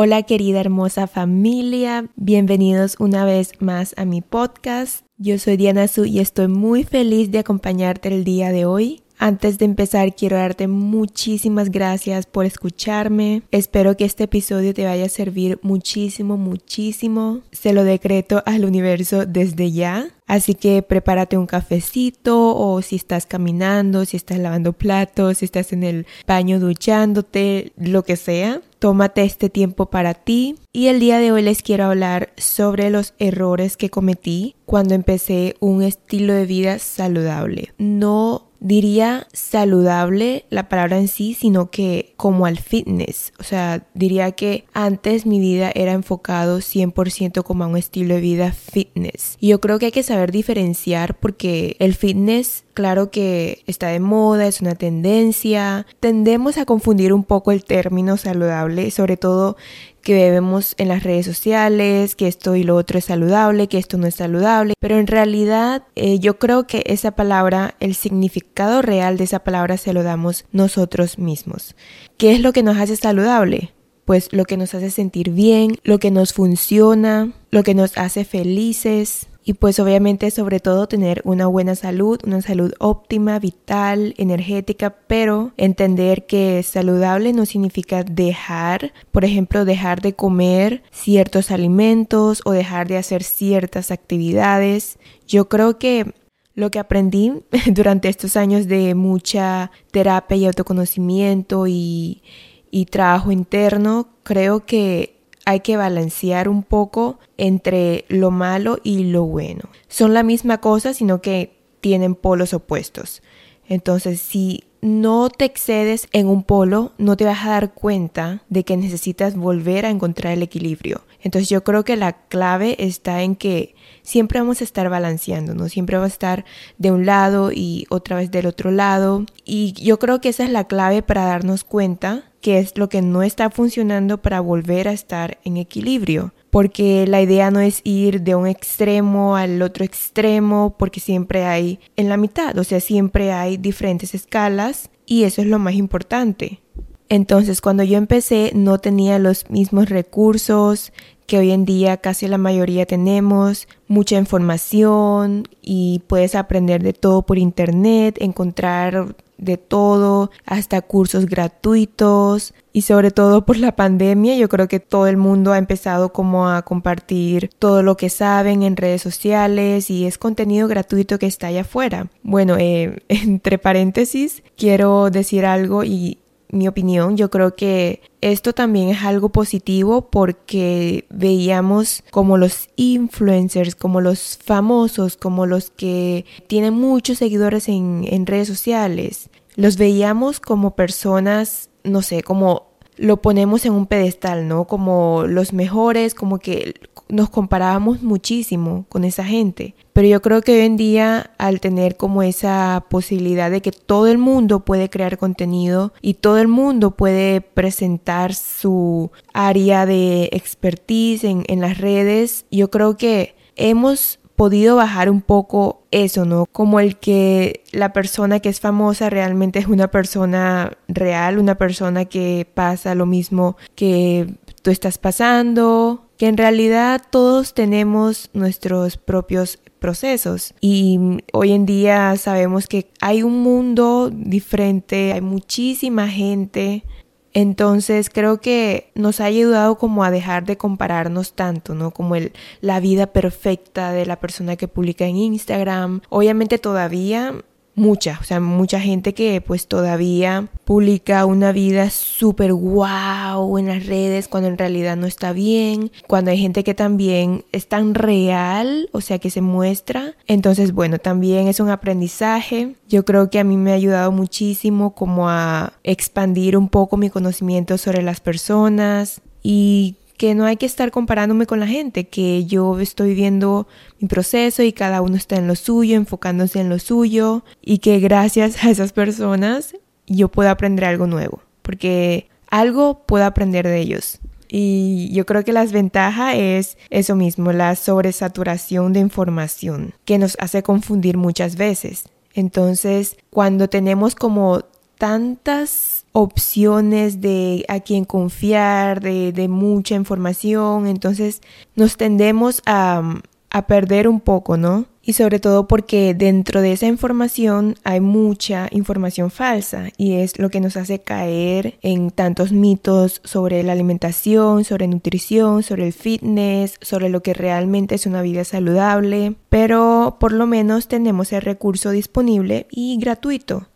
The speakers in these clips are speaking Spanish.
Hola querida hermosa familia, bienvenidos una vez más a mi podcast. Yo soy Diana Su y estoy muy feliz de acompañarte el día de hoy. Antes de empezar, quiero darte muchísimas gracias por escucharme. Espero que este episodio te vaya a servir muchísimo, muchísimo. Se lo decreto al universo desde ya. Así que prepárate un cafecito o si estás caminando, si estás lavando platos, si estás en el baño duchándote, lo que sea. Tómate este tiempo para ti y el día de hoy les quiero hablar sobre los errores que cometí cuando empecé un estilo de vida saludable. No diría saludable la palabra en sí, sino que como al fitness. O sea, diría que antes mi vida era enfocado 100% como a un estilo de vida fitness. Y yo creo que hay que saber diferenciar porque el fitness claro que está de moda, es una tendencia. Tendemos a confundir un poco el término saludable, sobre todo que vemos en las redes sociales, que esto y lo otro es saludable, que esto no es saludable, pero en realidad eh, yo creo que esa palabra, el significado real de esa palabra se lo damos nosotros mismos. ¿Qué es lo que nos hace saludable? Pues lo que nos hace sentir bien, lo que nos funciona, lo que nos hace felices, y pues obviamente sobre todo tener una buena salud, una salud óptima, vital, energética, pero entender que saludable no significa dejar, por ejemplo, dejar de comer ciertos alimentos o dejar de hacer ciertas actividades. Yo creo que lo que aprendí durante estos años de mucha terapia y autoconocimiento y, y trabajo interno, creo que hay que balancear un poco entre lo malo y lo bueno. Son la misma cosa, sino que tienen polos opuestos. Entonces, si no te excedes en un polo, no te vas a dar cuenta de que necesitas volver a encontrar el equilibrio. Entonces yo creo que la clave está en que siempre vamos a estar balanceando, ¿no? Siempre vamos a estar de un lado y otra vez del otro lado. Y yo creo que esa es la clave para darnos cuenta qué es lo que no está funcionando para volver a estar en equilibrio. Porque la idea no es ir de un extremo al otro extremo, porque siempre hay en la mitad, o sea, siempre hay diferentes escalas y eso es lo más importante. Entonces, cuando yo empecé no tenía los mismos recursos que hoy en día casi la mayoría tenemos, mucha información y puedes aprender de todo por internet, encontrar de todo, hasta cursos gratuitos y sobre todo por la pandemia yo creo que todo el mundo ha empezado como a compartir todo lo que saben en redes sociales y es contenido gratuito que está allá afuera. Bueno, eh, entre paréntesis quiero decir algo y mi opinión, yo creo que esto también es algo positivo porque veíamos como los influencers, como los famosos, como los que tienen muchos seguidores en, en redes sociales, los veíamos como personas, no sé, como lo ponemos en un pedestal, ¿no? Como los mejores, como que nos comparábamos muchísimo con esa gente. Pero yo creo que hoy en día, al tener como esa posibilidad de que todo el mundo puede crear contenido y todo el mundo puede presentar su área de expertise en, en las redes, yo creo que hemos podido bajar un poco eso, ¿no? Como el que la persona que es famosa realmente es una persona real, una persona que pasa lo mismo que tú estás pasando, que en realidad todos tenemos nuestros propios procesos y hoy en día sabemos que hay un mundo diferente, hay muchísima gente entonces creo que nos ha ayudado como a dejar de compararnos tanto, ¿no? Como el, la vida perfecta de la persona que publica en Instagram. Obviamente todavía mucha, o sea, mucha gente que pues todavía publica una vida súper guau en las redes cuando en realidad no está bien, cuando hay gente que también es tan real, o sea, que se muestra. Entonces, bueno, también es un aprendizaje. Yo creo que a mí me ha ayudado muchísimo como a expandir un poco mi conocimiento sobre las personas y que no hay que estar comparándome con la gente, que yo estoy viendo mi proceso y cada uno está en lo suyo, enfocándose en lo suyo y que gracias a esas personas yo puedo aprender algo nuevo, porque algo puedo aprender de ellos. Y yo creo que la ventaja es eso mismo, la sobresaturación de información, que nos hace confundir muchas veces. Entonces, cuando tenemos como tantas opciones de a quién confiar, de, de mucha información, entonces nos tendemos a, a perder un poco, ¿no? Y sobre todo porque dentro de esa información hay mucha información falsa y es lo que nos hace caer en tantos mitos sobre la alimentación, sobre nutrición, sobre el fitness, sobre lo que realmente es una vida saludable. Pero por lo menos tenemos el recurso disponible y gratuito.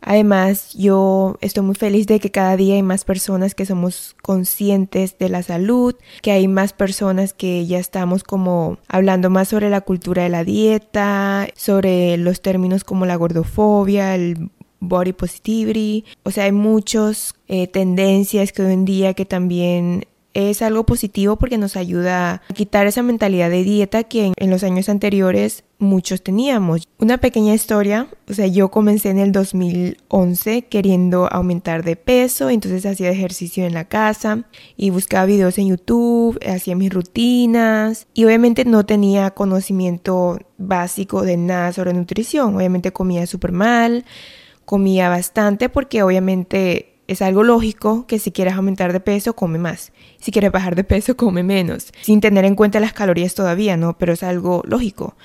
Además, yo estoy muy feliz de que cada día hay más personas que somos conscientes de la salud, que hay más personas que ya estamos como hablando más sobre la cultura de la dieta, sobre los términos como la gordofobia, el body positivity. O sea, hay muchas eh, tendencias que hoy en día que también es algo positivo porque nos ayuda a quitar esa mentalidad de dieta que en, los años anteriores muchos teníamos. Una pequeña historia, o sea, yo comencé en el 2011 queriendo aumentar de peso, entonces hacía ejercicio en la casa y buscaba videos en YouTube, hacía mis rutinas y obviamente no tenía conocimiento básico de nada sobre nutrición, obviamente comía súper mal, comía bastante porque obviamente es algo lógico que si quieres aumentar de peso, come más. Si quieres bajar de peso, come menos. Sin tener en cuenta las calorías todavía, ¿no? Pero es algo lógico.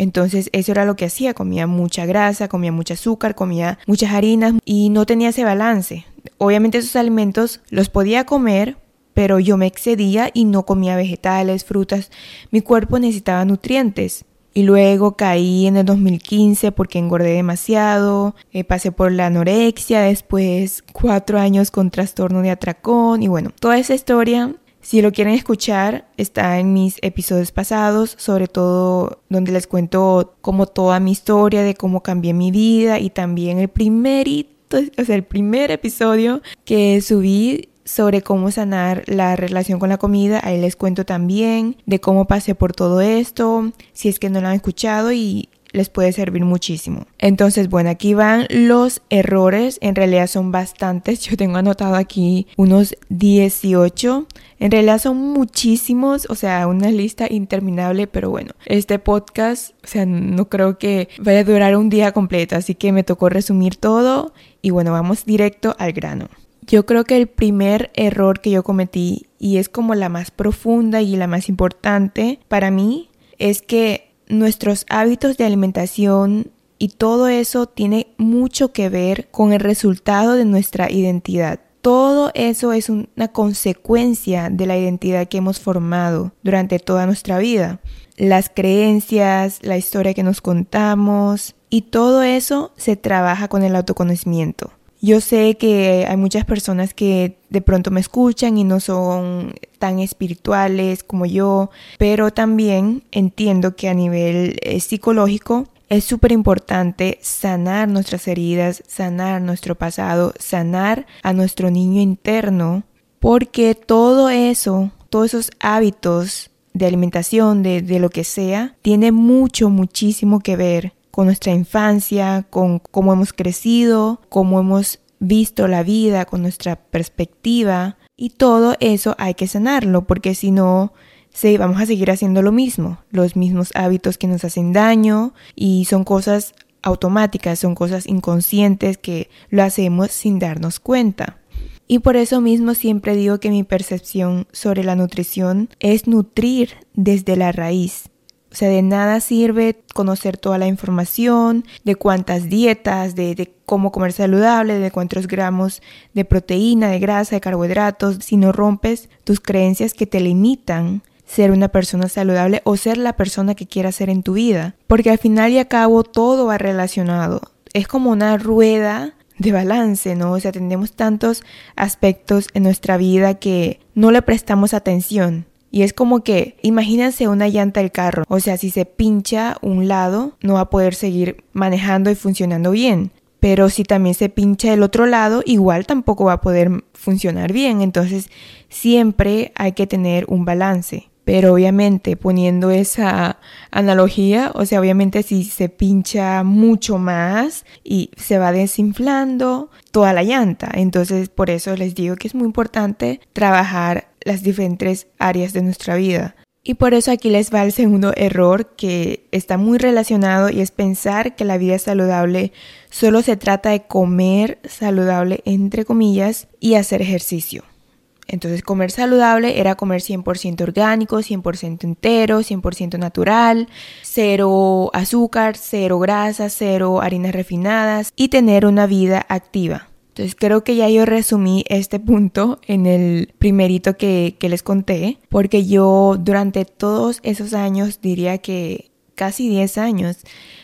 Entonces eso era lo que hacía, comía mucha grasa, comía mucho azúcar, comía muchas harinas y no tenía ese balance. Obviamente esos alimentos los podía comer, pero yo me excedía y no comía vegetales, frutas. Mi cuerpo necesitaba nutrientes. Y luego caí en el 2015 porque engordé demasiado, eh, pasé por la anorexia, después cuatro años con trastorno de atracón y bueno, toda esa historia, si lo quieren escuchar, está en mis episodios pasados, sobre todo donde les cuento como toda mi historia de cómo cambié mi vida y también el primerito, o sea, el primer episodio que subí sobre cómo sanar la relación con la comida. Ahí les cuento también de cómo pasé por todo esto, si es que no lo han escuchado y les puede servir muchísimo. Entonces, bueno, aquí van los errores. En realidad son bastantes. Yo tengo anotado aquí unos 18. En realidad son muchísimos, o sea, una lista interminable, pero bueno, este podcast, o sea, no creo que vaya a durar un día completo, así que me tocó resumir todo y bueno, vamos directo al grano. Yo creo que el primer error que yo cometí, y es como la más profunda y la más importante para mí, es que nuestros hábitos de alimentación y todo eso tiene mucho que ver con el resultado de nuestra identidad. Todo eso es una consecuencia de la identidad que hemos formado durante toda nuestra vida. Las creencias, la historia que nos contamos y todo eso se trabaja con el autoconocimiento. Yo sé que hay muchas personas que de pronto me escuchan y no son tan espirituales como yo, pero también entiendo que a nivel eh, psicológico es súper importante sanar nuestras heridas, sanar nuestro pasado, sanar a nuestro niño interno, porque todo eso, todos esos hábitos de alimentación, de, de lo que sea, tiene mucho, muchísimo que ver con nuestra infancia, con cómo hemos crecido, cómo hemos visto la vida, con nuestra perspectiva. Y todo eso hay que sanarlo, porque si no, sí, vamos a seguir haciendo lo mismo, los mismos hábitos que nos hacen daño y son cosas automáticas, son cosas inconscientes que lo hacemos sin darnos cuenta. Y por eso mismo siempre digo que mi percepción sobre la nutrición es nutrir desde la raíz, o sea, de nada sirve conocer toda la información de cuántas dietas, de, cómo comer saludable, de cuántos gramos de proteína, de grasa, de carbohidratos, si no rompes tus creencias que te limitan ser una persona saludable o ser la persona que quieras ser en tu vida. Porque al final y al cabo todo va relacionado. Es como una rueda de balance, ¿no? O sea, tenemos tantos aspectos en nuestra vida que no le prestamos atención. Y es como que, imagínense una llanta del carro, o sea, si se pincha un lado, no va a poder seguir manejando y funcionando bien. Pero si también se pincha el otro lado, igual tampoco va a poder funcionar bien. Entonces, siempre hay que tener un balance. Pero obviamente poniendo esa analogía, o sea, obviamente si se pincha mucho más y se va desinflando toda la llanta. Entonces, por eso les digo que es muy importante trabajar las diferentes áreas de nuestra vida. Y por eso aquí les va el segundo error que está muy relacionado y es pensar que la vida saludable solo se trata de comer saludable entre comillas y hacer ejercicio. Entonces comer saludable era comer 100% orgánico, 100% entero, 100% natural, cero azúcar, cero grasa, cero harinas refinadas y tener una vida activa. Entonces creo que ya yo resumí este punto en el primerito que, que les conté, porque yo durante todos esos años, diría que casi 10 años,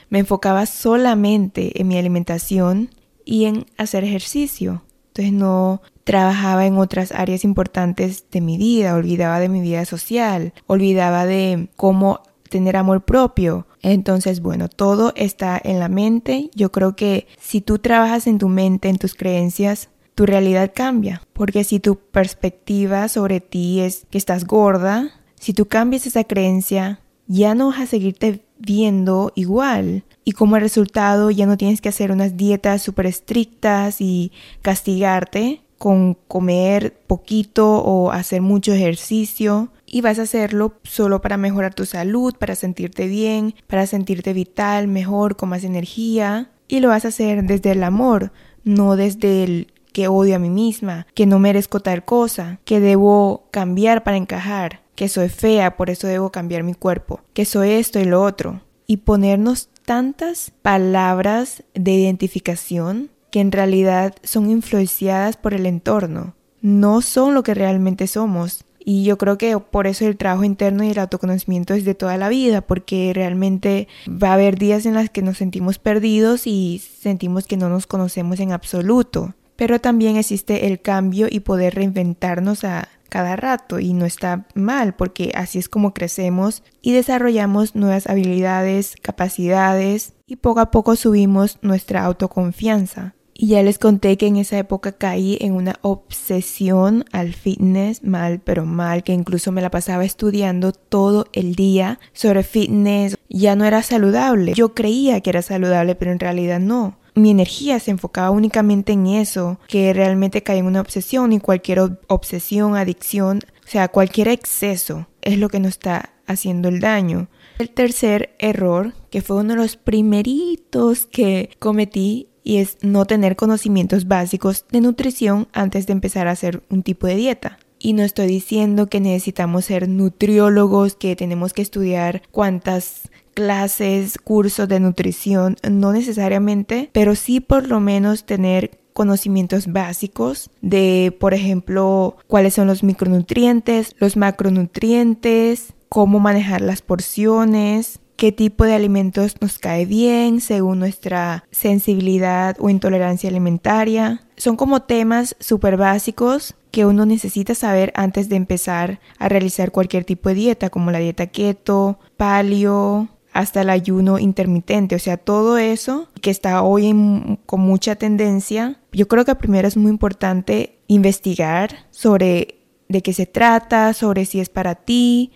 me enfocaba solamente en mi alimentación y en hacer ejercicio. Entonces no trabajaba en otras áreas importantes de mi vida, olvidaba de mi vida social, olvidaba de cómo tener amor propio. Entonces, bueno, todo está en la mente. Yo creo que si tú trabajas en tu mente, en tus creencias, tu realidad cambia. Porque si tu perspectiva sobre ti es que estás gorda, si tú cambias esa creencia, ya no vas a seguirte viendo igual. Y como resultado ya no tienes que hacer unas dietas súper estrictas y castigarte, con comer poquito o hacer mucho ejercicio y vas a hacerlo solo para mejorar tu salud, para sentirte bien, para sentirte vital, mejor, con más energía y lo vas a hacer desde el amor, no desde el que odio a mí misma, que no merezco tal cosa, que debo cambiar para encajar, que soy fea, por eso debo cambiar mi cuerpo, que soy esto y lo otro. Y ponernos tantas palabras de identificación que en realidad son influenciadas por el entorno, no son lo que realmente somos. Y yo creo que por eso el trabajo interno y el autoconocimiento es de toda la vida, porque realmente va a haber días en los que nos sentimos perdidos y sentimos que no nos conocemos en absoluto. Pero también existe el cambio y poder reinventarnos a cada rato y no está mal porque así es como crecemos y desarrollamos nuevas habilidades, capacidades y poco a poco subimos nuestra autoconfianza. Y ya les conté que en esa época caí en una obsesión al fitness, mal pero mal, que incluso me la pasaba estudiando todo el día sobre fitness. Ya no era saludable. Yo creía que era saludable, pero en realidad no. Mi energía se enfocaba únicamente en eso, que realmente caí en una obsesión y cualquier obsesión, adicción, o sea, cualquier exceso es lo que nos está haciendo el daño. El tercer error, que fue uno de los primeritos que cometí, y es no tener conocimientos básicos de nutrición antes de empezar a hacer un tipo de dieta. Y no estoy diciendo que necesitamos ser nutriólogos, que tenemos que estudiar cuántas clases, cursos de nutrición, no necesariamente, pero sí por lo menos tener conocimientos básicos de, por ejemplo, cuáles son los micronutrientes, los macronutrientes, cómo manejar las porciones, qué tipo de alimentos nos cae bien según nuestra sensibilidad o intolerancia alimentaria. Son como temas súper básicos que uno necesita saber antes de empezar a realizar cualquier tipo de dieta, como la dieta keto, paleo, hasta el ayuno intermitente, o sea, todo eso que está hoy con mucha tendencia. Yo creo que primero es muy importante investigar sobre de qué se trata, sobre si es para ti,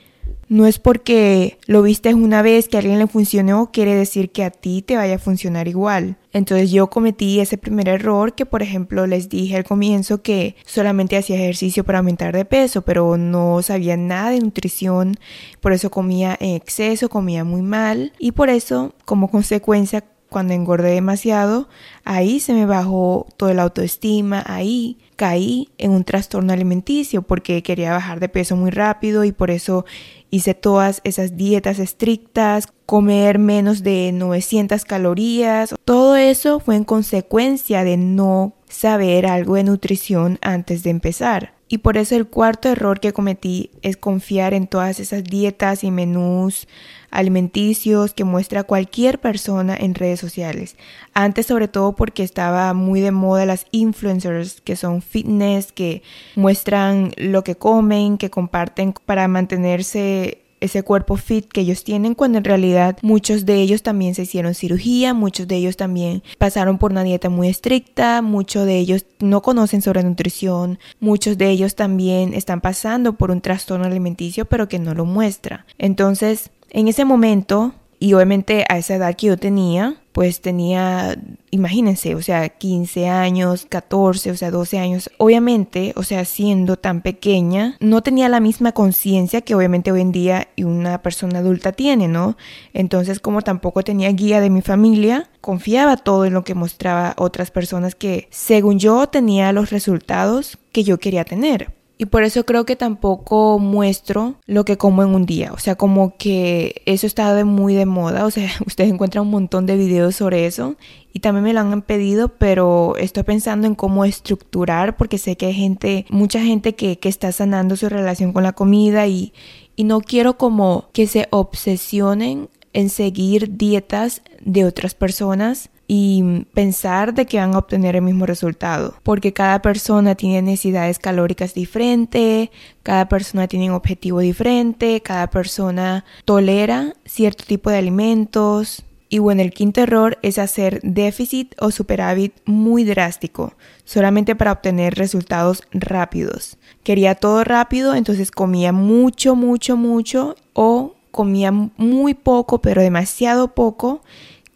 no es porque lo viste una vez que a alguien le funcionó, quiere decir que a ti te vaya a funcionar igual. Entonces yo cometí ese primer error que, por ejemplo, les dije al comienzo que solamente hacía ejercicio para aumentar de peso, pero no sabía nada de nutrición, por eso comía en exceso, comía muy mal y por eso, como consecuencia, cuando engordé demasiado, ahí se me bajó toda la autoestima, ahí caí en un trastorno alimenticio porque quería bajar de peso muy rápido y por eso hice todas esas dietas estrictas, comer menos de 900 calorías. Todo eso fue en consecuencia de no saber algo de nutrición antes de empezar. Y por eso el cuarto error que cometí es confiar en todas esas dietas y menús alimenticios que muestra cualquier persona en redes sociales. Antes sobre todo porque estaba muy de moda las influencers que son fitness, que muestran lo que comen, que comparten para mantenerse ese cuerpo fit que ellos tienen cuando en realidad muchos de ellos también se hicieron cirugía, muchos de ellos también pasaron por una dieta muy estricta, muchos de ellos no conocen sobre nutrición, muchos de ellos también están pasando por un trastorno alimenticio pero que no lo muestra. Entonces, en ese momento Y obviamente a esa edad que yo tenía, pues tenía, imagínense, o sea, 15 años, 14, o sea, 12 años. Obviamente, o sea, siendo tan pequeña, no tenía la misma conciencia que obviamente hoy en día una persona adulta tiene, ¿no? Entonces, como tampoco tenía guía de mi familia, confiaba todo en lo que mostraba otras personas que, según yo, tenía los resultados que yo quería tener. Y por eso creo que tampoco muestro lo que como en un día. O sea, como que eso está muy de moda. O sea, ustedes encuentran un montón de videos sobre eso. Y también me lo han pedido, pero estoy pensando en cómo estructurar, porque sé que hay gente, mucha gente que, que está sanando su relación con la comida y, y no quiero como que se obsesionen en seguir dietas de otras personas y pensar de que van a obtener el mismo resultado, porque cada persona tiene necesidades calóricas diferentes, cada persona tiene un objetivo diferente, cada persona tolera cierto tipo de alimentos. Y bueno, el quinto error es hacer déficit o superávit muy drástico, solamente para obtener resultados rápidos. Quería todo rápido, entonces comía mucho, mucho, mucho o comía muy poco, pero demasiado poco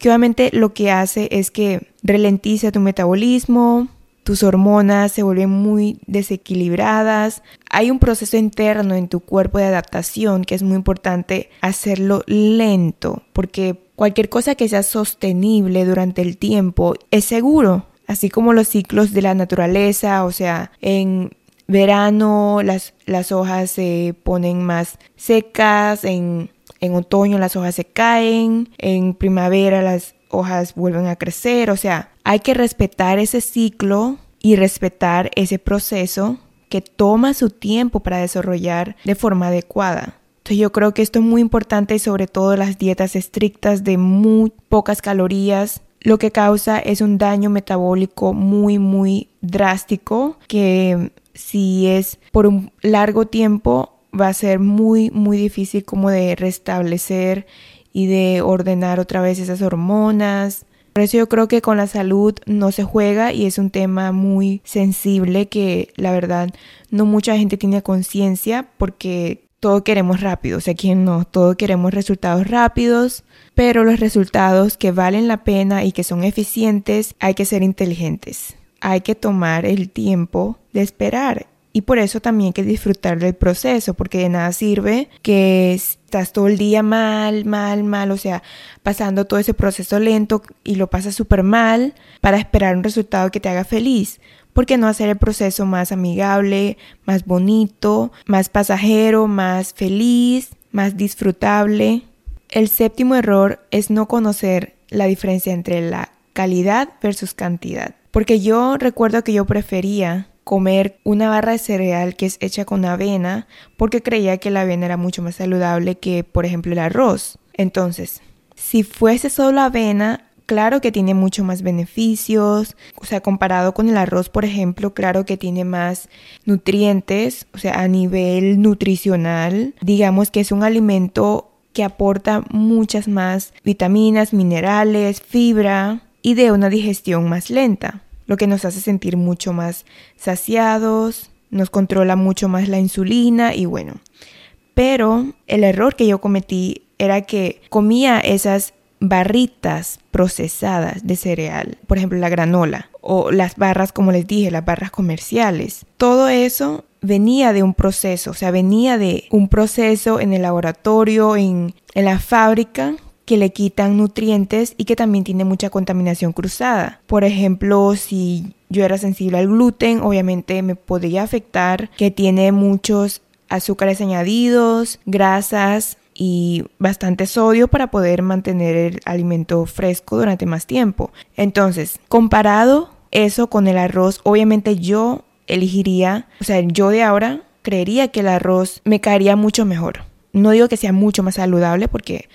obviamente lo que hace es que ralentiza tu metabolismo, tus hormonas se vuelven muy desequilibradas. Hay un proceso interno en tu cuerpo de adaptación que es muy importante hacerlo lento, porque cualquier cosa que sea sostenible durante el tiempo es seguro, así como los ciclos de la naturaleza, o sea, en verano las, las hojas se ponen más secas, en en otoño las hojas se caen, en primavera las hojas vuelven a crecer, o sea, hay que respetar ese ciclo y respetar ese proceso que toma su tiempo para desarrollar de forma adecuada. Entonces yo creo que esto es muy importante sobre todo las dietas estrictas de muy pocas calorías lo que causa es un daño metabólico muy muy drástico que si es por un largo tiempo va a ser muy, muy difícil como de restablecer y de ordenar otra vez esas hormonas. Por eso yo creo que con la salud no se juega y es un tema muy sensible que la verdad no mucha gente tiene conciencia porque todo queremos rápido, o sea, quien no, todo queremos resultados rápidos, pero los resultados que valen la pena y que son eficientes hay que ser inteligentes. Hay que tomar el tiempo de esperar y por eso también hay que disfrutar del proceso, porque de nada sirve que estás todo el día mal, mal, mal, o sea, pasando todo ese proceso lento y lo pasas súper mal para esperar un resultado que te haga feliz. ¿Por qué no hacer el proceso más amigable, más bonito, más pasajero, más feliz, más disfrutable? El séptimo error es no conocer la diferencia entre la calidad versus cantidad. Porque yo recuerdo que yo prefería comer una barra de cereal que es hecha con avena porque creía que la avena era mucho más saludable que, por ejemplo, el arroz. Entonces, si fuese solo avena, claro que tiene mucho más beneficios, o sea, comparado con el arroz, por ejemplo, claro que tiene más nutrientes, o sea, a nivel nutricional, digamos que es un alimento que aporta muchas más vitaminas, minerales, fibra y de una digestión más lenta lo que nos hace sentir mucho más saciados, nos controla mucho más la insulina y bueno. Pero el error que yo cometí era que comía esas barritas procesadas de cereal, por ejemplo la granola o las barras, como les dije, las barras comerciales. Todo eso venía de un proceso, o sea, venía de un proceso en el laboratorio, en, en la fábrica, que le quitan nutrientes y que también tiene mucha contaminación cruzada. Por ejemplo, si yo era sensible al gluten, obviamente me podría afectar que tiene muchos azúcares añadidos, grasas y bastante sodio para poder mantener el alimento fresco durante más tiempo. Entonces, comparado eso con el arroz, obviamente yo elegiría, o sea, yo de ahora creería que el arroz me caería mucho mejor. No digo que sea mucho más saludable porque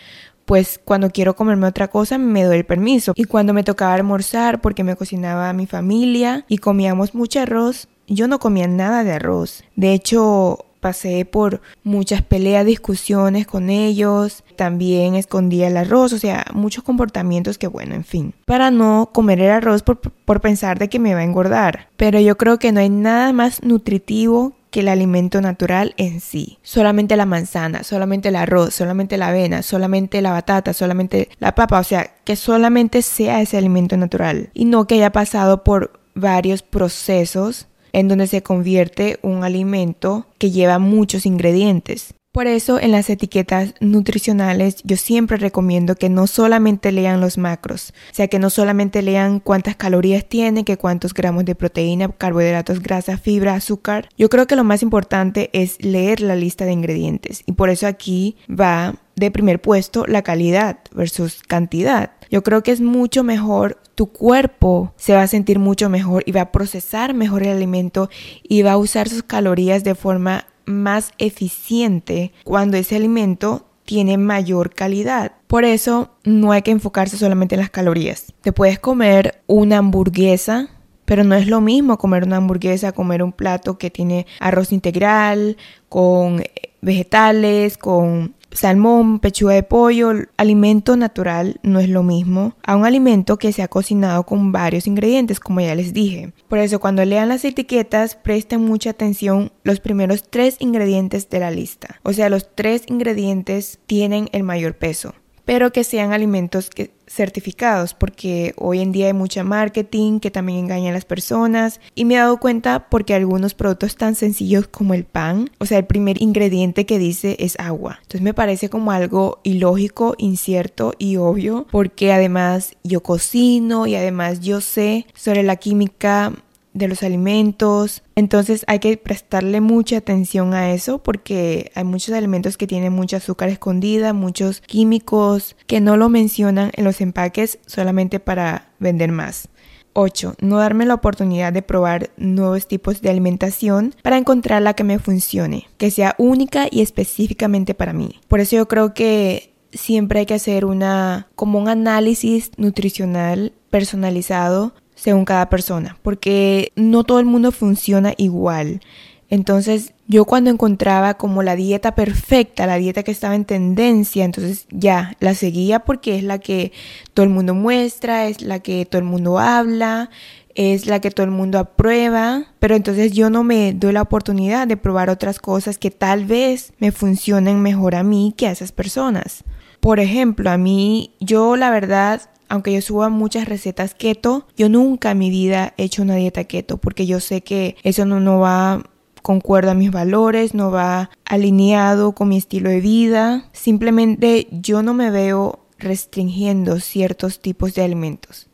pues cuando quiero comerme otra cosa me doy el permiso. Y cuando me tocaba almorzar porque me cocinaba mi familia y comíamos mucho arroz, yo no comía nada de arroz. De hecho, pasé por muchas peleas, discusiones con ellos, también escondía el arroz, o sea, muchos comportamientos que bueno, en fin, para no comer el arroz por, por pensar de que me va a engordar. Pero yo creo que no hay nada más nutritivo que el alimento natural en sí. Solamente la manzana, solamente el arroz, solamente la avena, solamente la batata, solamente la papa, o sea, que solamente sea ese alimento natural y no que haya pasado por varios procesos en donde se convierte un alimento que lleva muchos ingredientes. Por eso en las etiquetas nutricionales yo siempre recomiendo que no solamente lean los macros, o sea que no solamente lean cuántas calorías tiene, que cuántos gramos de proteína, carbohidratos, grasa, fibra, azúcar. Yo creo que lo más importante es leer la lista de ingredientes y por eso aquí va de primer puesto la calidad versus cantidad. Yo creo que es mucho mejor, tu cuerpo se va a sentir mucho mejor y va a procesar mejor el alimento y va a usar sus calorías de forma más eficiente cuando ese alimento tiene mayor calidad. Por eso no hay que enfocarse solamente en las calorías. Te puedes comer una hamburguesa, pero no es lo mismo comer una hamburguesa, comer un plato que tiene arroz integral, con vegetales, con salmón, pechuga de pollo, alimento natural no es lo mismo a un alimento que se ha cocinado con varios ingredientes, como ya les dije. Por eso cuando lean las etiquetas presten mucha atención los primeros tres ingredientes de la lista. O sea, los tres ingredientes tienen el mayor peso pero que sean alimentos certificados, porque hoy en día hay mucha marketing que también engaña a las personas y me he dado cuenta porque algunos productos tan sencillos como el pan, o sea, el primer ingrediente que dice es agua. Entonces me parece como algo ilógico, incierto y obvio, porque además yo cocino y además yo sé sobre la química de los alimentos. Entonces hay que prestarle mucha atención a eso porque hay muchos alimentos que tienen mucha azúcar escondida, muchos químicos que no lo mencionan en los empaques solamente para vender más. 8. No darme la oportunidad de probar nuevos tipos de alimentación para encontrar la que me funcione, que sea única y específicamente para mí. Por eso yo creo que siempre hay que hacer una como un análisis nutricional personalizado según cada persona, porque no todo el mundo funciona igual. Entonces yo cuando encontraba como la dieta perfecta, la dieta que estaba en tendencia, entonces ya la seguía porque es la que todo el mundo muestra, es la que todo el mundo habla, es la que todo el mundo aprueba, pero entonces yo no me doy la oportunidad de probar otras cosas que tal vez me funcionen mejor a mí que a esas personas. Por ejemplo, a mí, yo la verdad aunque yo suba muchas recetas keto, yo nunca en mi vida he hecho una dieta keto porque yo sé que eso no, no va concuerda a mis valores, no va alineado con mi estilo de vida. Simplemente yo no me veo restringiendo ciertos tipos de alimentos.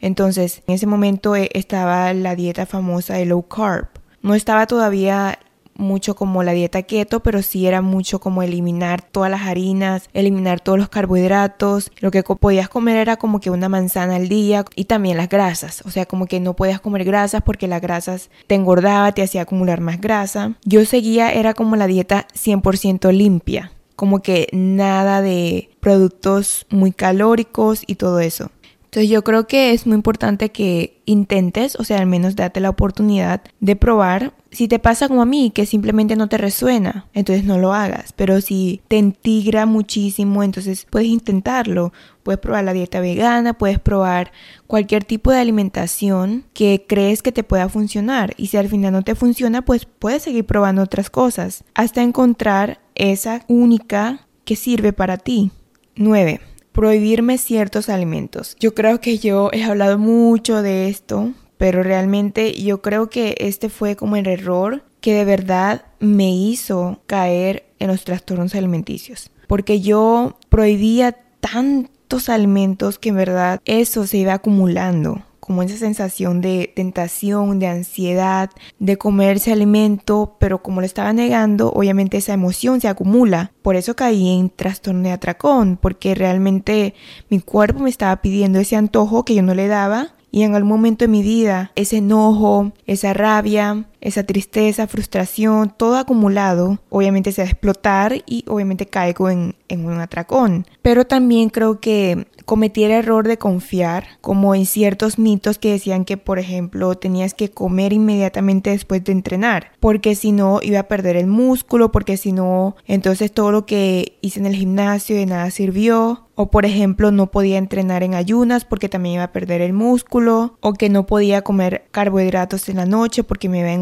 Entonces, en ese momento eh, estaba la dieta famosa de low carb. No estaba todavía mucho como la dieta keto, pero sí era mucho como eliminar todas las harinas, eliminar todos los carbohidratos. Lo que podías comer era como que una manzana al día y también las grasas. O sea, como que no podías comer grasas porque las grasas te engordaba, te hacía acumular más grasa. Yo seguía, era como la dieta 100% limpia. Como que nada de productos muy calóricos y todo eso. Entonces yo creo que es muy importante que intentes, o sea, al menos date la oportunidad de probar. Si te pasa como a mí, que simplemente no te resuena, entonces no lo hagas. Pero si te entigra muchísimo, entonces puedes intentarlo. Puedes probar la dieta vegana, puedes probar cualquier tipo de alimentación que crees que te pueda funcionar. Y si al final no te funciona, pues puedes seguir probando otras cosas hasta encontrar esa única que sirve para ti. 9 prohibirme ciertos alimentos. Yo creo que yo he hablado mucho de esto, pero realmente yo creo que este fue como el error que de verdad me hizo caer en los trastornos alimenticios. Porque yo prohibía tantos alimentos que en verdad eso se iba acumulando como esa sensación de tentación, de ansiedad, de comer ese alimento, pero como lo estaba negando, obviamente esa emoción se acumula. Por eso caí en trastorno de atracón, porque realmente mi cuerpo me estaba pidiendo ese antojo que yo no le daba y en algún momento de mi vida ese enojo, esa rabia, esa tristeza, frustración, todo acumulado, obviamente se va a explotar y obviamente caigo en, en un atracón. Pero también creo que cometí el error de confiar, como en ciertos mitos que decían que, por ejemplo, tenías que comer inmediatamente después de entrenar, porque si no iba a perder el músculo, porque si no, entonces todo lo que hice en el gimnasio de nada sirvió, o por ejemplo no podía entrenar en ayunas porque también iba a perder el músculo, o que no podía comer carbohidratos en la noche porque me iba a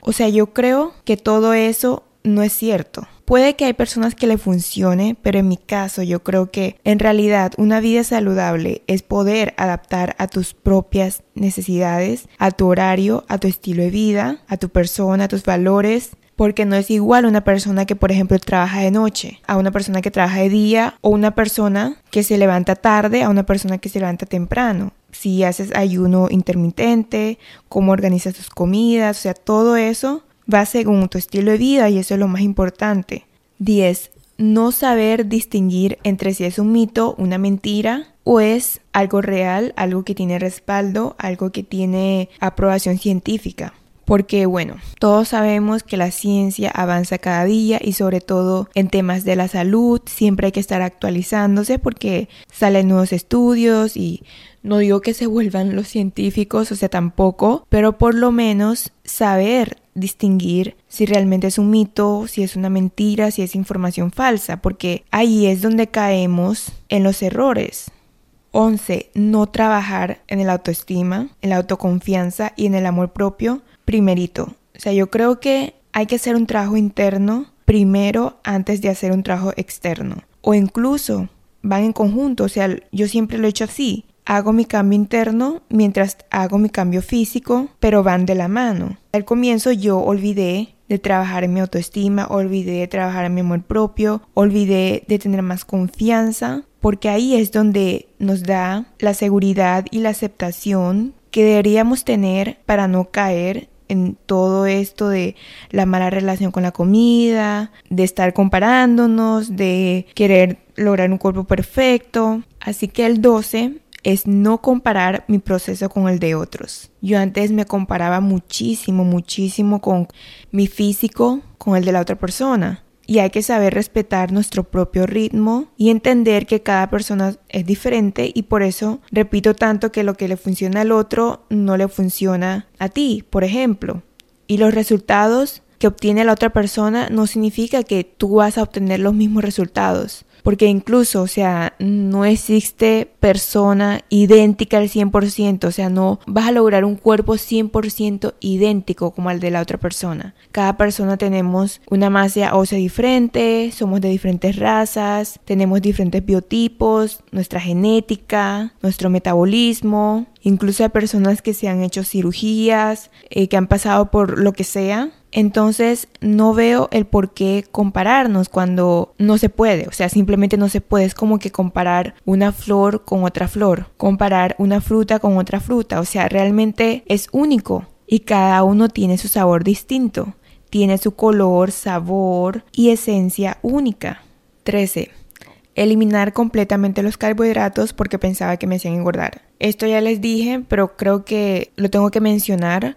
O sea, yo creo que todo eso no es cierto. Puede que hay personas que le funcione, pero en mi caso yo creo que en realidad una vida saludable es poder adaptar a tus propias necesidades, a tu horario, a tu estilo de vida, a tu persona, a tus valores, porque no es igual una persona que por ejemplo trabaja de noche, a una persona que trabaja de día o una persona que se levanta tarde a una persona que se levanta temprano. Si haces ayuno intermitente, cómo organizas tus comidas, o sea, todo eso va según tu estilo de vida y eso es lo más importante. 10. No saber distinguir entre si es un mito, una mentira o es algo real, algo que tiene respaldo, algo que tiene aprobación científica. Porque bueno, todos sabemos que la ciencia avanza cada día y sobre todo en temas de la salud siempre hay que estar actualizándose porque salen nuevos estudios y no digo que se vuelvan los científicos, o sea, tampoco, pero por lo menos saber distinguir si realmente es un mito, si es una mentira, si es información falsa, porque ahí es donde caemos en los errores. 11. No trabajar en el autoestima, en la autoconfianza y en el amor propio primerito. O sea, yo creo que hay que hacer un trabajo interno primero antes de hacer un trabajo externo. O incluso van en conjunto, o sea, yo siempre lo he hecho así hago mi cambio interno mientras hago mi cambio físico, pero van de la mano. Al comienzo yo olvidé de trabajar en mi autoestima, olvidé de trabajar en mi amor propio, olvidé de tener más confianza, porque ahí es donde nos da la seguridad y la aceptación que deberíamos tener para no caer en todo esto de la mala relación con la comida, de estar comparándonos, de querer lograr un cuerpo perfecto. Así que el 12 es no comparar mi proceso con el de otros. Yo antes me comparaba muchísimo, muchísimo con mi físico, con el de la otra persona. Y hay que saber respetar nuestro propio ritmo y entender que cada persona es diferente y por eso repito tanto que lo que le funciona al otro no le funciona a ti, por ejemplo. Y los resultados que obtiene la otra persona no significa que tú vas a obtener los mismos resultados porque incluso, o sea, no existe persona idéntica al 100%, o sea, no vas a lograr un cuerpo 100% idéntico como el de la otra persona. Cada persona tenemos una masa ósea diferente, somos de diferentes razas, tenemos diferentes biotipos, nuestra genética, nuestro metabolismo, incluso hay personas que se han hecho cirugías, eh, que han pasado por lo que sea entonces no veo el por qué compararnos cuando no se puede, o sea, simplemente no se puede, es como que comparar una flor con otra flor, comparar una fruta con otra fruta, o sea, realmente es único y cada uno tiene su sabor distinto, tiene su color, sabor y esencia única. 13. Eliminar completamente los carbohidratos porque pensaba que me hacían engordar. Esto ya les dije, pero creo que lo tengo que mencionar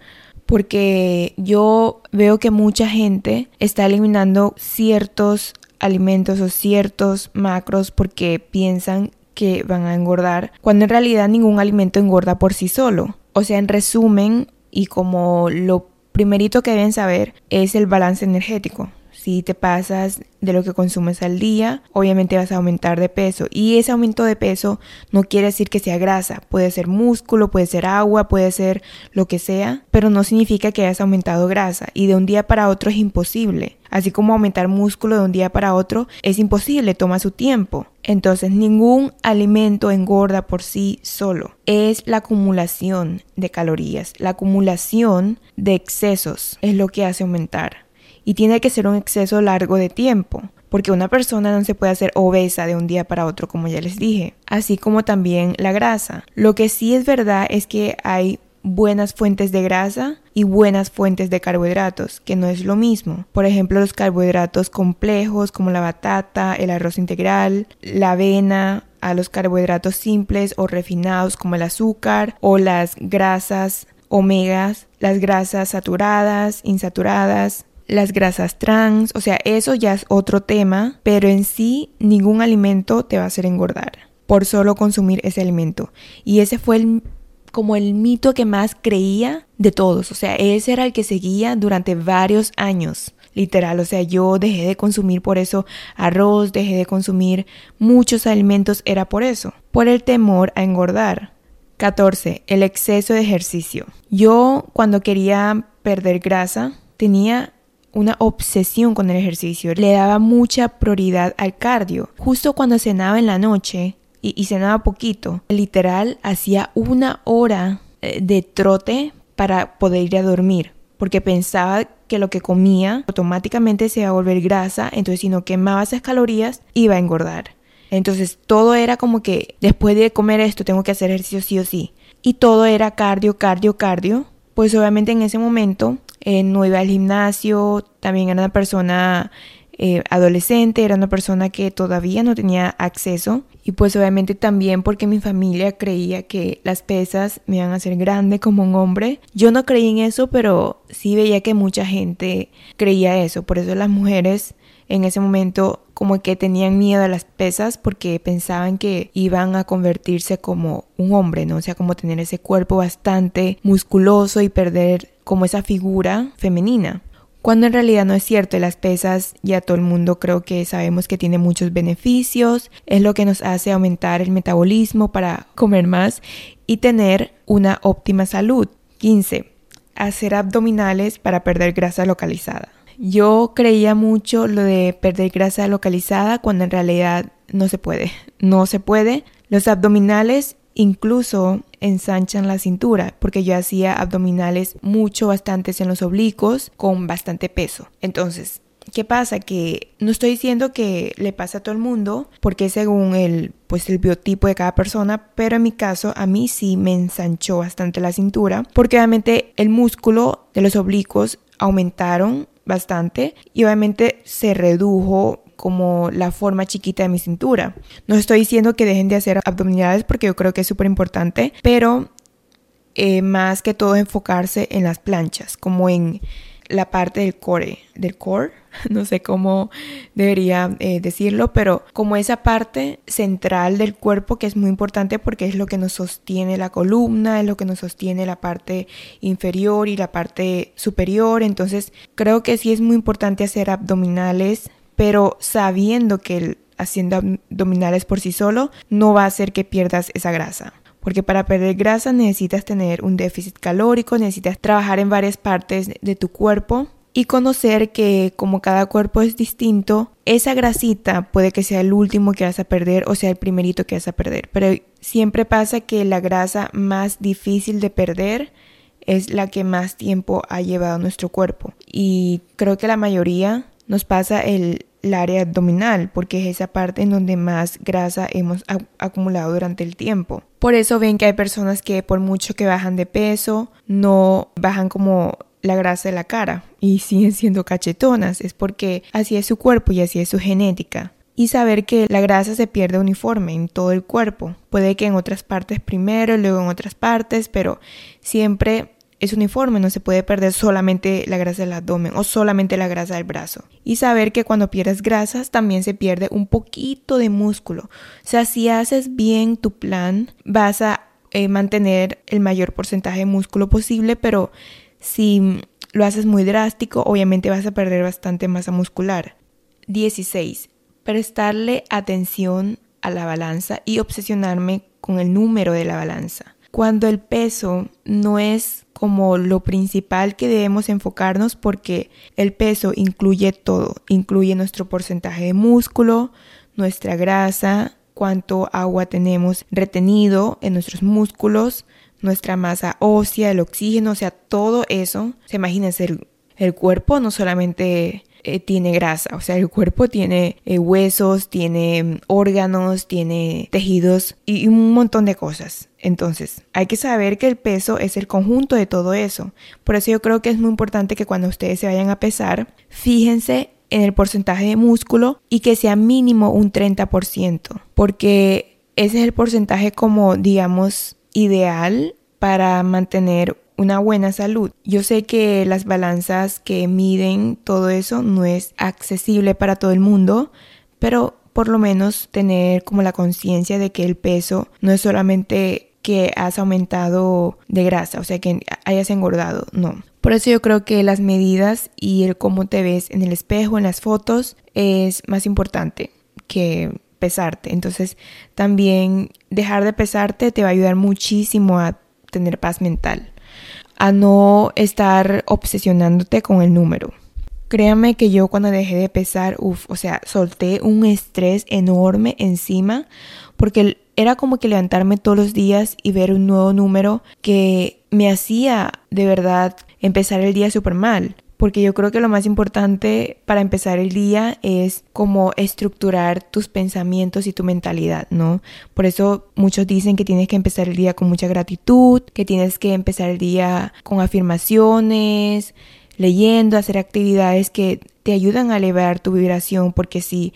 porque yo veo que mucha gente está eliminando ciertos alimentos o ciertos macros porque piensan que van a engordar, cuando en realidad ningún alimento engorda por sí solo. O sea, en resumen, y como lo primerito que deben saber es el balance energético. Si te pasas de lo que consumes al día, obviamente vas a aumentar de peso. Y ese aumento de peso no quiere decir que sea grasa. Puede ser músculo, puede ser agua, puede ser lo que sea, pero no significa que hayas aumentado grasa. Y de un día para otro es imposible. Así como aumentar músculo de un día para otro es imposible, toma su tiempo. Entonces ningún alimento engorda por sí solo. Es la acumulación de calorías, la acumulación de excesos es lo que hace aumentar y tiene que ser un exceso largo de tiempo, porque una persona no se puede hacer obesa de un día para otro, como ya les dije, así como también la grasa. Lo que sí es verdad es que hay buenas fuentes de grasa y buenas fuentes de carbohidratos, que no es lo mismo. Por ejemplo, los carbohidratos complejos como la batata, el arroz integral, la avena, a los carbohidratos simples o refinados como el azúcar o las grasas omegas, las grasas saturadas, insaturadas, las grasas trans, o sea, eso ya es otro tema, pero en sí ningún alimento te va a hacer engordar por solo consumir ese alimento. Y ese fue el, como el mito que más creía de todos, o sea, ese era el que seguía durante varios años. Literal, o sea, yo dejé de consumir por eso arroz, dejé de consumir muchos alimentos, era por eso, por el temor a engordar. 14. El exceso de ejercicio. Yo cuando quería perder grasa, tenía una obsesión con el ejercicio. Le daba mucha prioridad al cardio. Justo cuando cenaba en la noche y, cenaba poquito, literal hacía una hora eh, de trote para poder ir a dormir. Porque pensaba que lo que comía automáticamente se iba a volver grasa. Entonces si no quemaba esas calorías, iba a engordar. Entonces todo era como que después de comer esto tengo que hacer ejercicio sí o sí. Y todo era cardio, cardio, cardio. Pues obviamente en ese momento eh, no iba al gimnasio, también era una persona eh, adolescente, era una persona que todavía no tenía acceso y pues obviamente también porque mi familia creía que las pesas me iban a hacer grande como un hombre. Yo no creí en eso, pero sí veía que mucha gente creía eso, por eso las mujeres en ese momento como que tenían miedo a las pesas porque pensaban que iban a convertirse como un hombre, ¿no? O sea, como tener ese cuerpo bastante musculoso y perder como esa figura femenina. Cuando en realidad no es cierto, las pesas ya todo el mundo creo que sabemos que tiene muchos beneficios, es lo que nos hace aumentar el metabolismo para comer más y tener una óptima salud. 15. Hacer abdominales para perder grasa localizada. Yo creía mucho lo de perder grasa localizada cuando en realidad no se puede. No se puede. Los abdominales incluso ensanchan la cintura porque yo hacía abdominales mucho bastantes en los oblicuos con bastante peso. Entonces, ¿qué pasa? Que no estoy diciendo que le pasa a todo el mundo porque según el pues el biotipo de cada persona, pero en mi caso a mí sí me ensanchó bastante la cintura porque obviamente el músculo de los oblicuos aumentaron bastante y obviamente se redujo como la forma chiquita de mi cintura. No estoy diciendo que dejen de hacer abdominales porque yo creo que es súper importante, pero eh, más que todo enfocarse en las planchas, como en la parte del core, del core, no sé cómo debería eh, decirlo, pero como esa parte central del cuerpo que es muy importante porque es lo que nos sostiene la columna, es lo que nos sostiene la parte inferior y la parte superior, entonces creo que sí es muy importante hacer abdominales, pero sabiendo que haciendo abdominales por sí solo no va a hacer que pierdas esa grasa. Porque para perder grasa necesitas tener un déficit calórico, necesitas trabajar en varias partes de tu cuerpo y conocer que como cada cuerpo es distinto, esa grasita puede que sea el último que vas a perder o sea el primerito que vas a perder, pero siempre pasa que la grasa más difícil de perder es la que más tiempo ha llevado nuestro cuerpo. Y creo que la mayoría nos pasa el, área abdominal, porque es esa parte en donde más grasa hemos acumulado durante el tiempo. Por eso ven que hay personas que por mucho que bajan de peso, no bajan como la grasa de la cara y siguen siendo cachetonas. Es porque así es su cuerpo y así es su genética. Y saber que la grasa se pierde uniforme en todo el cuerpo. Puede que en otras partes primero, luego en otras partes, pero siempre es uniforme, no se puede perder solamente la grasa del abdomen o solamente la grasa del brazo. Y saber que cuando pierdes grasas también se pierde un poquito de músculo. O sea, si haces bien tu plan, vas a eh, mantener el mayor porcentaje de músculo posible, pero si lo haces muy drástico, obviamente vas a perder bastante masa muscular. 16. Prestarle atención a la balanza y obsesionarme con el número de la balanza. Cuando el peso no es como lo principal que debemos enfocarnos porque el peso incluye todo, incluye nuestro porcentaje de músculo, nuestra grasa, cuánto agua tenemos retenido en nuestros músculos, nuestra masa ósea, el oxígeno, o sea, todo eso. Se imagínense, el, el cuerpo no solamente eh, tiene grasa, o sea, el cuerpo tiene eh, huesos, tiene mm, órganos, tiene tejidos y un montón de cosas. Entonces, hay que saber que el peso es el conjunto de todo eso. Por eso yo creo que es muy importante que cuando ustedes se vayan a pesar, fíjense en el porcentaje de músculo y que sea mínimo un 30%, porque ese es el porcentaje como, digamos, ideal para mantener una buena salud. Yo sé que las balanzas que miden todo eso no es accesible para todo el mundo, pero por lo menos tener como la conciencia de que el peso no es solamente que has aumentado de grasa, o sea que hayas engordado, no. Por eso yo creo que las medidas y el cómo te ves en el espejo, en las fotos, es más importante que pesarte. Entonces también dejar de pesarte te va a ayudar muchísimo a tener paz mental a no estar obsesionándote con el número. Créame que yo cuando dejé de pesar, uff, o sea, solté un estrés enorme encima porque era como que levantarme todos los días y ver un nuevo número que me hacía de verdad empezar el día súper mal porque yo creo que lo más importante para empezar el día es como estructurar tus pensamientos y tu mentalidad, ¿no? Por eso muchos dicen que tienes que empezar el día con mucha gratitud, que tienes que empezar el día con afirmaciones, leyendo, hacer actividades que te ayudan a elevar tu vibración, porque si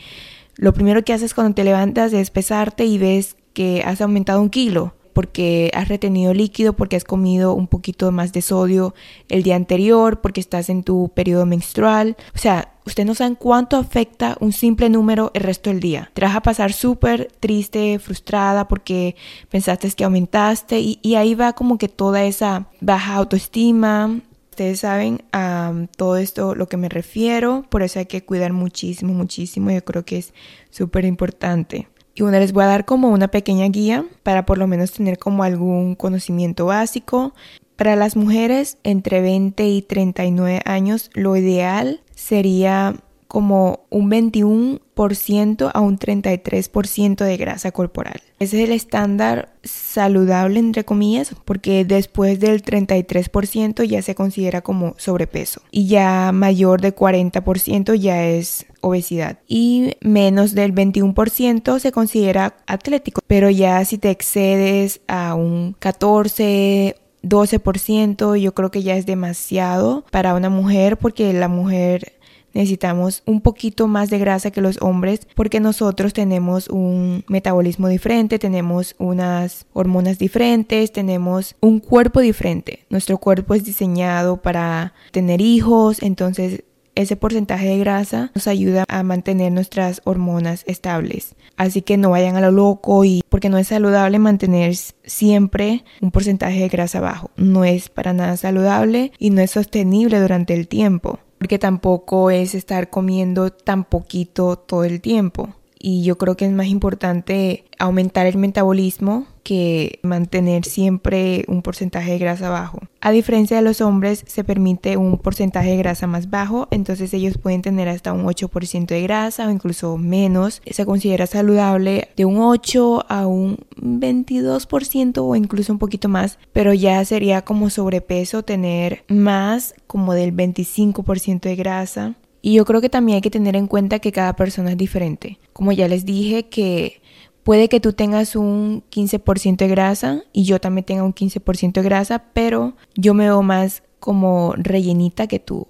lo primero que haces cuando te levantas es pesarte y ves que has aumentado un kilo, porque has retenido líquido, porque has comido un poquito más de sodio el día anterior, porque estás en tu periodo menstrual. O sea, ustedes no saben cuánto afecta un simple número el resto del día. Te vas a pasar súper triste, frustrada porque pensaste que aumentaste y, ahí va como que toda esa baja autoestima, Ustedes saben a todo esto lo que me refiero, por eso hay que cuidar muchísimo, muchísimo. Yo creo que es súper importante. Y bueno, les voy a dar como una pequeña guía para por lo menos tener como algún conocimiento básico. Para las mujeres entre 20 y 39 años, lo ideal sería como un 21% a un 33% de grasa corporal. Ese es el estándar saludable, entre comillas, porque después del 33% ya se considera como sobrepeso y ya mayor de 40% ya es obesidad y menos del 21% se considera atlético, pero ya si te excedes a un 14 12% yo creo que ya es demasiado para una mujer porque la mujer necesitamos un poquito más de grasa que los hombres porque nosotros tenemos un metabolismo diferente, tenemos unas hormonas diferentes, tenemos un cuerpo diferente. Nuestro cuerpo es diseñado para tener hijos, entonces ese porcentaje de grasa nos ayuda a mantener nuestras hormonas estables. Así que no vayan a lo loco y porque no es saludable mantener siempre un porcentaje de grasa bajo. No es para nada saludable y no es sostenible durante el tiempo porque tampoco es estar comiendo tan poquito todo el tiempo. Y yo creo que es más importante aumentar el metabolismo que mantener siempre un porcentaje de grasa bajo. A diferencia de los hombres, se permite un porcentaje de grasa más bajo, entonces ellos pueden tener hasta un 8% de grasa o incluso menos. Se considera saludable de un 8 a un 22% o incluso un poquito más, pero ya sería como sobrepeso tener más como del 25% de grasa. Y yo creo que también hay que tener en cuenta que cada persona es diferente. Como ya les dije que Puede que tú tengas un 15% de grasa y yo también tenga un 15% de grasa, pero yo me veo más como rellenita que tú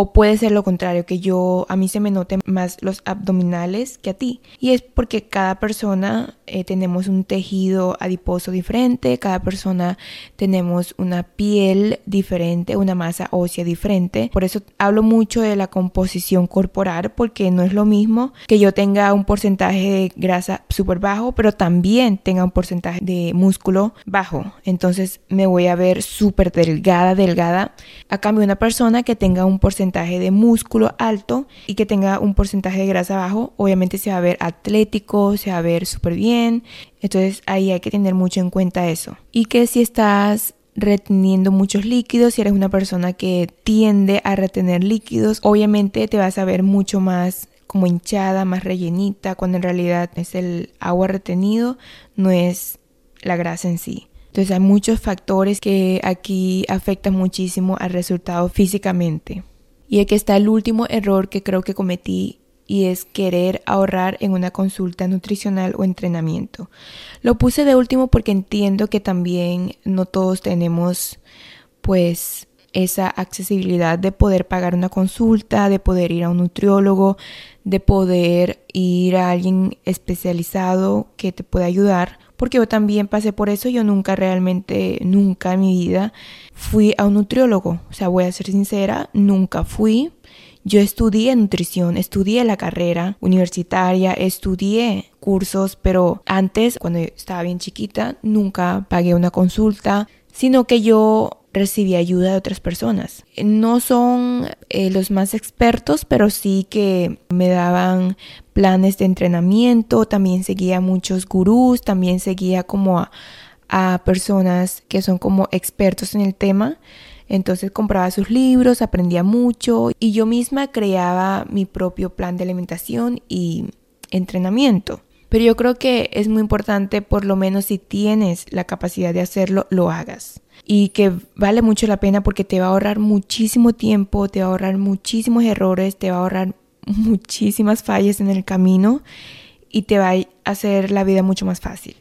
o puede ser lo contrario, que yo a mí se me noten más los abdominales que a ti. Y es porque cada persona eh, tenemos un tejido adiposo diferente, cada persona tenemos una piel diferente, una masa ósea diferente. Por eso hablo mucho de la composición corporal, porque no es lo mismo que yo tenga un porcentaje de grasa súper bajo, pero también tenga un porcentaje de músculo bajo. Entonces me voy a ver súper delgada, delgada. A cambio, una persona que tenga un porcentaje de músculo alto y que tenga un porcentaje de grasa bajo, obviamente se va a ver atlético, se va a ver súper bien. Entonces ahí hay que tener mucho en cuenta eso. Y que si estás reteniendo muchos líquidos, si eres una persona que tiende a retener líquidos, obviamente te vas a ver mucho más como hinchada, más rellenita, cuando en realidad es el agua retenido, no es la grasa en sí. Entonces hay muchos factores que aquí afectan muchísimo al resultado físicamente. Y aquí está el último error que creo que cometí y es querer ahorrar en una consulta nutricional o entrenamiento. Lo puse de último porque entiendo que también no todos tenemos pues esa accesibilidad de poder pagar una consulta, de poder ir a un nutriólogo, de poder ir a alguien especializado que te pueda ayudar porque yo también pasé por eso, yo nunca realmente, nunca en mi vida fui a un nutriólogo, o sea, voy a ser sincera, nunca fui. Yo estudié nutrición, estudié la carrera universitaria, estudié cursos, pero antes, cuando estaba bien chiquita, nunca pagué una consulta, sino que yo recibí ayuda de otras personas. No son eh, los más expertos, pero sí que me daban planes de entrenamiento, también seguía muchos gurús, también seguía como a, a personas que son como expertos en el tema. Entonces compraba sus libros, aprendía mucho y yo misma creaba mi propio plan de alimentación y entrenamiento. Pero yo creo que es muy importante, por lo menos si tienes la capacidad de hacerlo, lo hagas. Y que vale mucho la pena porque te va a ahorrar muchísimo tiempo, te va a ahorrar muchísimos errores, te va a ahorrar muchísimas fallas en el camino y te va a hacer la vida mucho más fácil.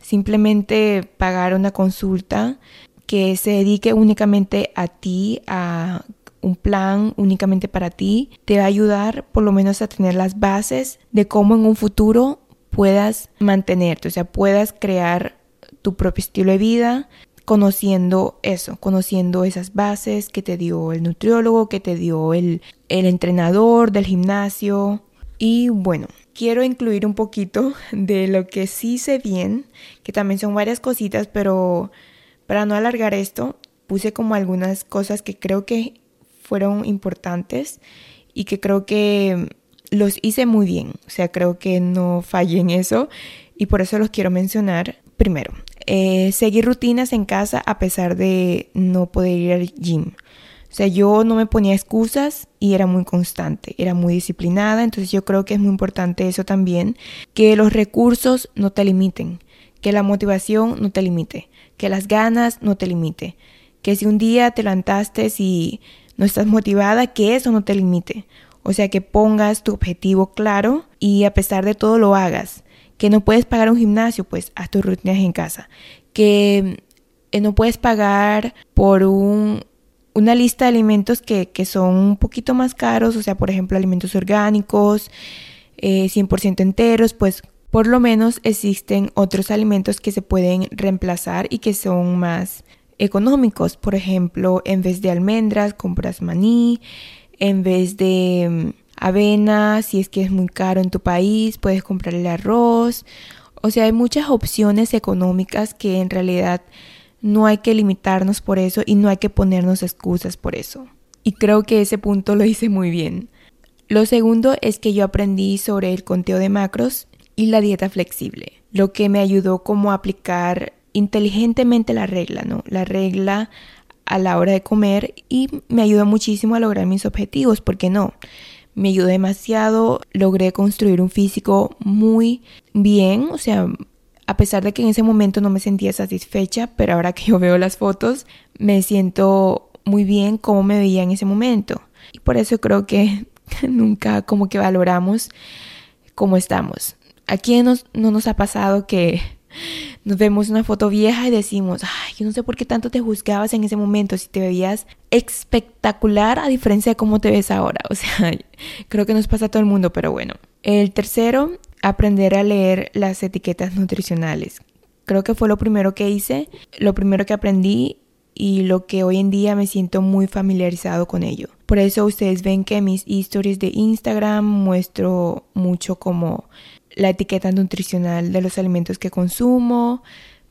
Simplemente pagar una consulta que se dedique únicamente a ti, a un plan únicamente para ti, te va a ayudar por lo menos a tener las bases de cómo en un futuro puedas mantenerte, o sea, puedas crear tu propio estilo de vida conociendo eso, conociendo esas bases que te dio el nutriólogo, que te dio el, el entrenador del gimnasio. Y bueno, quiero incluir un poquito de lo que sí sé bien, que también son varias cositas, pero para no alargar esto, puse como algunas cosas que creo que fueron importantes y que creo que los hice muy bien, o sea, creo que no fallé en eso y por eso los quiero mencionar. Primero, eh, seguir rutinas en casa a pesar de no poder ir al gym. O sea, yo no me ponía excusas y era muy constante, era muy disciplinada, entonces yo creo que es muy importante eso también, que los recursos no te limiten, que la motivación no te limite, que las ganas no te limite, que si un día te levantaste y no estás motivada, que eso no te limite. O sea, que pongas tu objetivo claro y a pesar de todo lo hagas. Que no puedes pagar un gimnasio, pues haz tus rutinas en casa. Que eh, no puedes pagar por un, una lista de alimentos que, son un poquito más caros, o sea, por ejemplo, alimentos orgánicos, 100% eh, enteros, pues por lo menos existen otros alimentos que se pueden reemplazar y que son más económicos. Por ejemplo, en vez de almendras, compras maní, en vez de mm, avena, si es que es muy caro en tu país, puedes comprar el arroz. O sea, hay muchas opciones económicas que en realidad no hay que limitarnos por eso y no hay que ponernos excusas por eso. Y creo que ese punto lo hice muy bien. Lo segundo es que yo aprendí sobre el conteo de macros y la dieta flexible, lo que me ayudó como a aplicar inteligentemente la regla, ¿no? La regla a la hora de comer y me ayudó muchísimo a lograr mis objetivos, porque no, me ayudó demasiado, logré construir un físico muy bien, o sea, a pesar de que en ese momento no me sentía satisfecha, pero ahora que yo veo las fotos, me siento muy bien como me veía en ese momento. Y por eso creo que nunca como que valoramos cómo estamos. ¿A quién nos, no nos ha pasado que nos vemos una foto vieja y decimos, ay, yo no sé por qué tanto te juzgabas en ese momento, si te veías espectacular a diferencia de cómo te ves ahora. O sea, creo que nos pasa a todo el mundo, pero bueno. El tercero, aprender a leer las etiquetas nutricionales. Creo que fue lo primero que hice, lo primero que aprendí y lo que hoy en día me siento muy familiarizado con ello. Por eso ustedes ven que mis historias de Instagram muestro mucho como la etiqueta nutricional de los alimentos que consumo,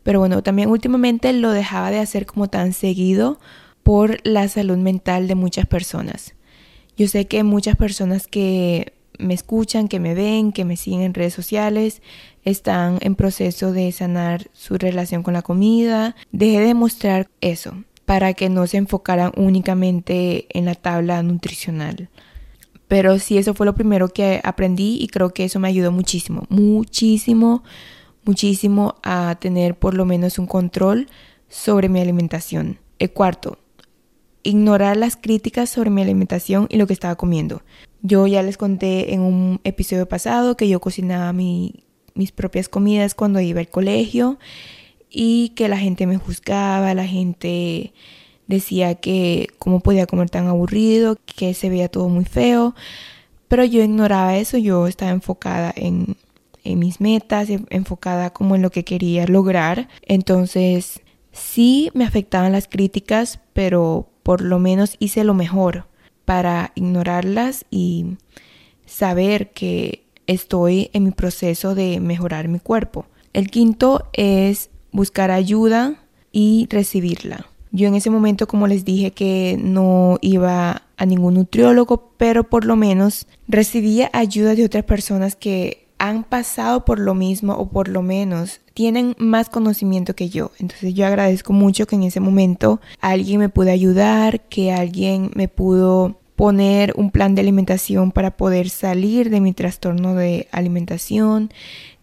pero bueno, también últimamente lo dejaba de hacer como tan seguido por la salud mental de muchas personas. Yo sé que muchas personas que me escuchan, que me ven, que me siguen en redes sociales, están en proceso de sanar su relación con la comida. Dejé de mostrar eso para que no se enfocaran únicamente en la tabla nutricional. Pero sí, eso fue lo primero que aprendí y creo que eso me ayudó muchísimo, muchísimo, muchísimo a tener por lo menos un control sobre mi alimentación. El cuarto, ignorar las críticas sobre mi alimentación y lo que estaba comiendo. Yo ya les conté en un episodio pasado que yo cocinaba mis propias comidas cuando iba al colegio y que la gente me juzgaba, la gente decía que cómo podía comer tan aburrido, que se veía todo muy feo, pero yo ignoraba eso, yo estaba enfocada en, mis metas, enfocada como en lo que quería lograr, entonces sí me afectaban las críticas, pero por lo menos hice lo mejor para ignorarlas y saber que estoy en mi proceso de mejorar mi cuerpo. El quinto es buscar ayuda y recibirla. Yo en ese momento, como les dije, que no iba a ningún nutriólogo, pero por lo menos recibía ayuda de otras personas que han pasado por lo mismo o por lo menos tienen más conocimiento que yo. Entonces yo agradezco mucho que en ese momento alguien me pudo ayudar, que alguien me pudo poner un plan de alimentación para poder salir de mi trastorno de alimentación,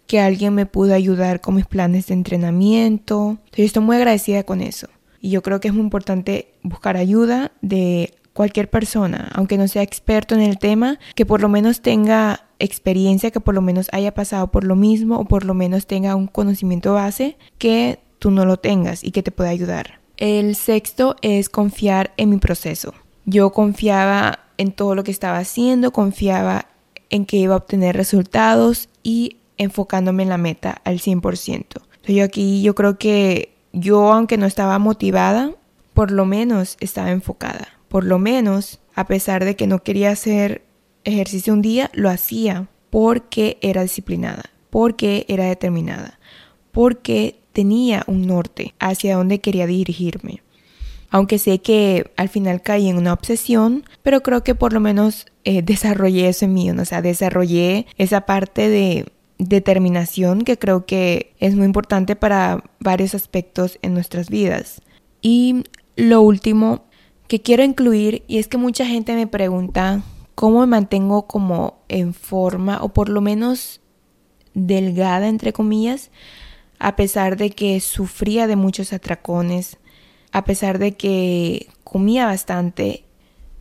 que alguien me pudo ayudar con mis planes de entrenamiento. Entonces, estoy muy agradecida con eso. Y yo creo que es muy importante buscar ayuda de cualquier persona, aunque no sea experto en el tema, que por lo menos tenga experiencia, que por lo menos haya pasado por lo mismo o por lo menos tenga un conocimiento base que tú no lo tengas y que te pueda ayudar. El sexto es confiar en mi proceso. Yo confiaba en todo lo que estaba haciendo, confiaba en que iba a obtener resultados y enfocándome en la meta al 100%. yo aquí yo creo que yo aunque no estaba motivada, por lo menos estaba enfocada. Por lo menos, a pesar de que no quería hacer ejercicio un día, lo hacía porque era disciplinada, porque era determinada, porque tenía un norte hacia donde quería dirigirme. Aunque sé que al final caí en una obsesión, pero creo que por lo menos eh, desarrollé eso en mí, o sea, desarrollé esa parte de determinación que creo que es muy importante para varios aspectos en nuestras vidas. Y lo último que quiero incluir y es que mucha gente me pregunta cómo me mantengo como en forma o por lo menos delgada entre comillas a pesar de que sufría de muchos atracones, a pesar de que comía bastante.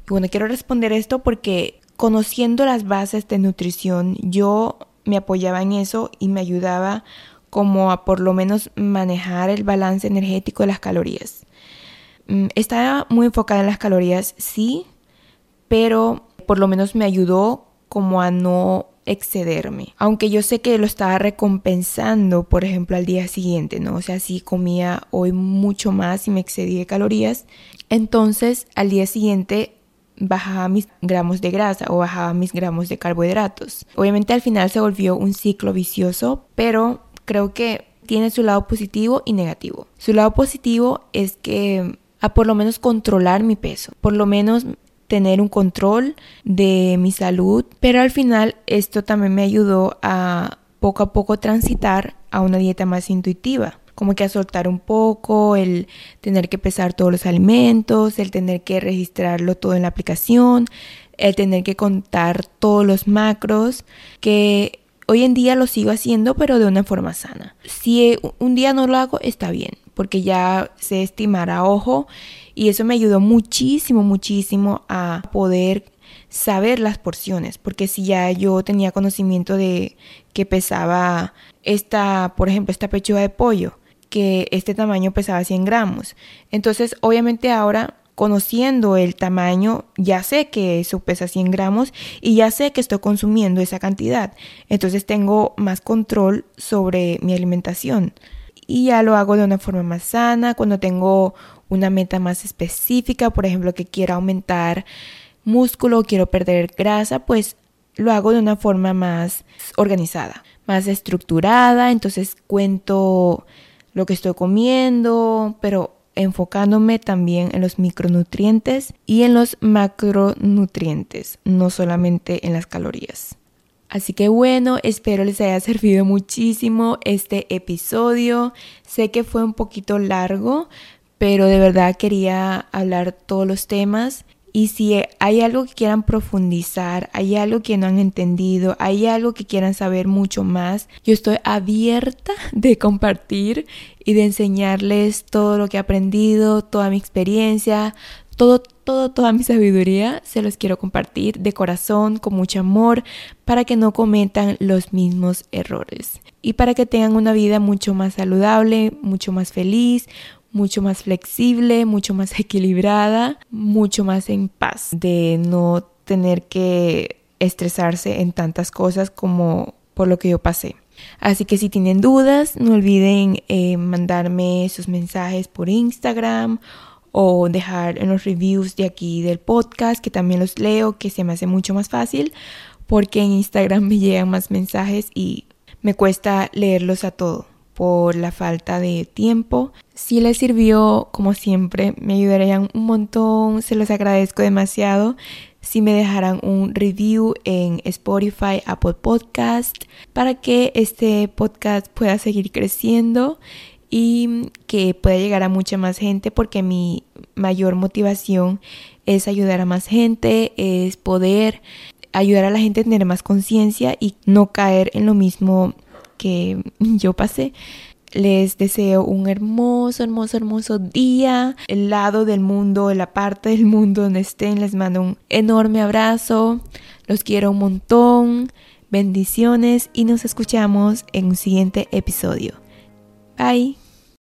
Y bueno, quiero responder esto porque conociendo las bases de nutrición, yo me apoyaba en eso y me ayudaba como a por lo menos manejar el balance energético de las calorías. Mm, estaba muy enfocada en las calorías, sí, pero por lo menos me ayudó como a no excederme. Aunque yo sé que lo estaba recompensando, por ejemplo, al día siguiente, ¿no? O sea, si comía hoy mucho más y me excedí de calorías, entonces al día siguiente bajaba mis gramos de grasa o bajaba mis gramos de carbohidratos. Obviamente al final se volvió un ciclo vicioso, pero creo que tiene su lado positivo y negativo. Su lado positivo es que a por lo menos controlar mi peso, por lo menos tener un control de mi salud, pero al final esto también me ayudó a poco a poco transitar a una dieta más intuitiva como que a soltar un poco, el tener que pesar todos los alimentos, el tener que registrarlo todo en la aplicación, el tener que contar todos los macros, que hoy en día lo sigo haciendo pero de una forma sana. Si un día no lo hago, está bien, porque ya sé estimar a ojo y eso me ayudó muchísimo, muchísimo a poder saber las porciones, porque si ya yo tenía conocimiento de que pesaba esta, por ejemplo, esta pechuga de pollo, que este tamaño pesaba 100 gramos. Entonces, obviamente ahora conociendo el tamaño, ya sé que eso pesa 100 gramos y ya sé que estoy consumiendo esa cantidad. Entonces tengo más control sobre mi alimentación. Y ya lo hago de una forma más sana, cuando tengo una meta más específica, por ejemplo, que quiero aumentar músculo, quiero perder grasa, pues lo hago de una forma más organizada, más estructurada. Entonces cuento lo que estoy comiendo, pero enfocándome también en los micronutrientes y en los macronutrientes, no solamente en las calorías. Así que bueno, espero les haya servido muchísimo este episodio. Sé que fue un poquito largo, pero de verdad quería hablar todos los temas y si hay algo que quieran profundizar, hay algo que no han entendido, hay algo que quieran saber mucho más, yo estoy abierta de compartir y de enseñarles todo lo que he aprendido, toda mi experiencia, todo, todo, toda mi sabiduría, se los quiero compartir de corazón, con mucho amor, para que no cometan los mismos errores. Y para que tengan una vida mucho más saludable, mucho más feliz, mucho más flexible, mucho más equilibrada, mucho más en paz, de no tener que estresarse en tantas cosas como por lo que yo pasé. Así que si tienen dudas, no olviden eh, mandarme sus mensajes por Instagram o dejar en los reviews de aquí del podcast, que también los leo, que se me hace mucho más fácil, porque en Instagram me llegan más mensajes y me cuesta leerlos a todo por la falta de tiempo. Si les sirvió, como siempre, me ayudarían un montón, se los agradezco demasiado. si me dejaran un review en Spotify, Apple Podcast, para que este podcast pueda seguir creciendo y que pueda llegar a mucha más gente porque mi mayor motivación es ayudar a más gente, es poder ayudar a la gente a tener más conciencia y no caer en lo mismo que yo pasé. Les deseo un hermoso, hermoso, hermoso día. El lado del mundo, la parte del mundo donde estén, les mando un enorme abrazo. Los quiero un montón. Bendiciones y nos escuchamos en un siguiente episodio. Bye.